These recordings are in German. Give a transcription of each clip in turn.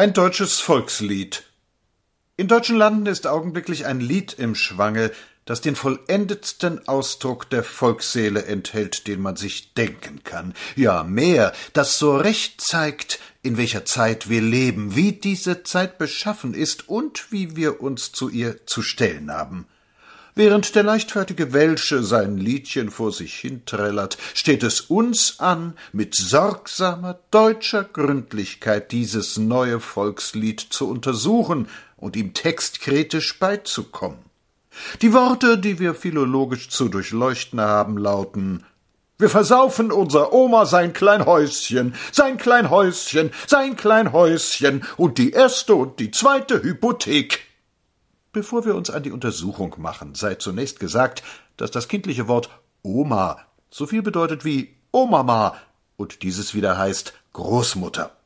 Ein deutsches Volkslied. In deutschen Landen ist augenblicklich ein Lied im Schwange, das den vollendetsten Ausdruck der Volksseele enthält, den man sich denken kann. Ja, mehr, das so recht zeigt, in welcher Zeit wir leben, wie diese Zeit beschaffen ist und wie wir uns zu ihr zu stellen haben. Während der leichtfertige Welsche sein Liedchen vor sich hinträllert, steht es uns an, mit sorgsamer deutscher Gründlichkeit dieses neue Volkslied zu untersuchen und ihm textkritisch beizukommen. Die Worte, die wir philologisch zu durchleuchten haben, lauten wir versaufen unser Oma sein klein Häuschen, sein klein Häuschen, sein klein Häuschen und die erste und die zweite Hypothek. Bevor wir uns an die Untersuchung machen, sei zunächst gesagt, dass das kindliche Wort Oma so viel bedeutet wie Omama und dieses wieder heißt Großmutter.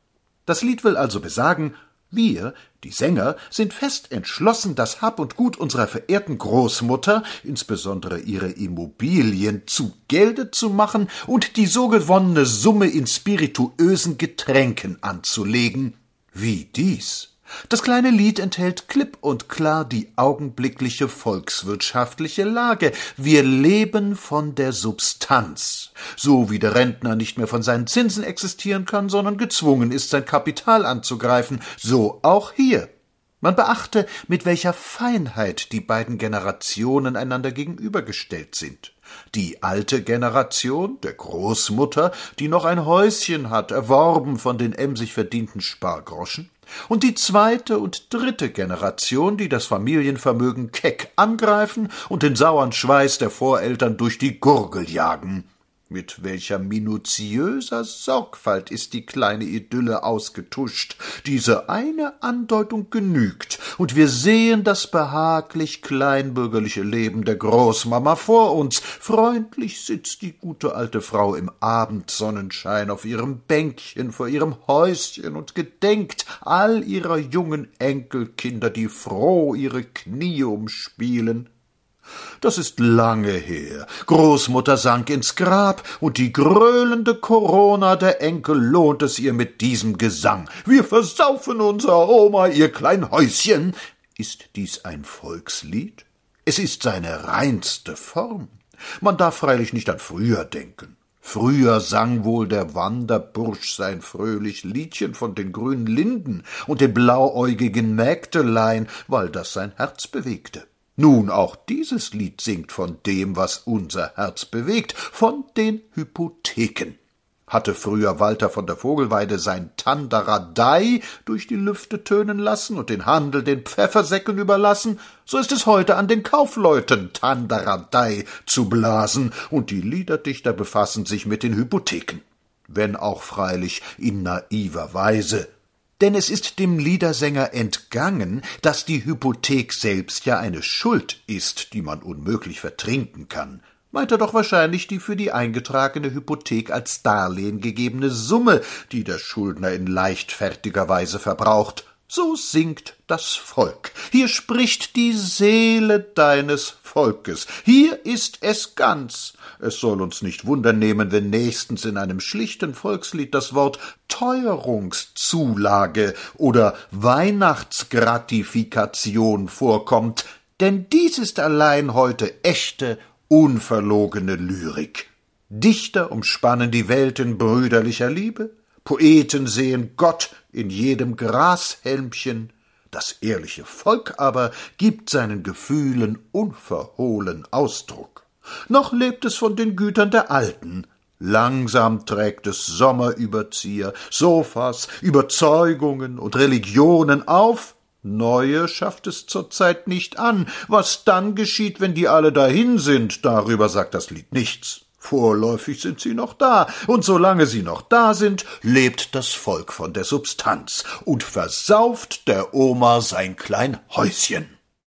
Das Lied will also besagen, wir, die Sänger, sind fest entschlossen, das Hab und Gut unserer verehrten Großmutter, insbesondere ihre Immobilien, zu Gelde zu machen und die so gewonnene Summe in spirituösen Getränken anzulegen. Wie dies? Das kleine Lied enthält klipp und klar die augenblickliche volkswirtschaftliche Lage. Wir leben von der Substanz. So wie der Rentner nicht mehr von seinen Zinsen existieren kann, sondern gezwungen ist, sein Kapital anzugreifen, so auch hier. Man beachte, mit welcher Feinheit die beiden Generationen einander gegenübergestellt sind. Die alte Generation der Großmutter, die noch ein Häuschen hat, erworben von den emsig verdienten Spargroschen, und die zweite und dritte Generation, die das Familienvermögen keck angreifen und den sauern Schweiß der Voreltern durch die Gurgel jagen. Mit welcher minutiöser Sorgfalt ist die kleine Idylle ausgetuscht. Diese eine Andeutung genügt, und wir sehen das behaglich kleinbürgerliche Leben der Großmama vor uns. Freundlich sitzt die gute alte Frau im Abendsonnenschein auf ihrem Bänkchen vor ihrem Häuschen und gedenkt all ihrer jungen Enkelkinder, die froh ihre Knie umspielen. Das ist lange her. Großmutter sank ins Grab, und die gröhlende Corona der Enkel lohnt es ihr mit diesem Gesang. Wir versaufen unser Oma ihr klein Häuschen. Ist dies ein Volkslied? Es ist seine reinste Form. Man darf freilich nicht an früher denken. Früher sang wohl der Wanderbursch sein fröhlich Liedchen von den grünen Linden und den blauäugigen Mägdelein, weil das sein Herz bewegte. Nun, auch dieses Lied singt von dem, was unser Herz bewegt, von den Hypotheken. Hatte früher Walter von der Vogelweide sein Tandaradei durch die Lüfte tönen lassen und den Handel den Pfeffersäcken überlassen, so ist es heute an den Kaufleuten Tandaradei zu blasen, und die Liederdichter befassen sich mit den Hypotheken. Wenn auch freilich in naiver Weise, denn es ist dem Liedersänger entgangen, dass die Hypothek selbst ja eine Schuld ist, die man unmöglich vertrinken kann, meint er doch wahrscheinlich die für die eingetragene Hypothek als Darlehen gegebene Summe, die der Schuldner in leichtfertiger Weise verbraucht, so singt das Volk. Hier spricht die Seele deines Volkes. Hier ist es ganz. Es soll uns nicht wundernehmen, wenn nächstens in einem schlichten Volkslied das Wort Teuerungszulage oder Weihnachtsgratifikation vorkommt, denn dies ist allein heute echte, unverlogene Lyrik. Dichter umspannen die Welt in brüderlicher Liebe, Poeten sehen Gott in jedem Grashelmchen, das ehrliche Volk aber gibt seinen Gefühlen unverhohlen Ausdruck. Noch lebt es von den Gütern der Alten, Langsam trägt es Sommerüberzieher, Sofas, Überzeugungen und Religionen auf, neue schafft es zurzeit nicht an. Was dann geschieht, wenn die alle dahin sind, darüber sagt das Lied nichts. Vorläufig sind sie noch da, und solange sie noch da sind, lebt das Volk von der Substanz und versauft der Oma sein klein Häuschen.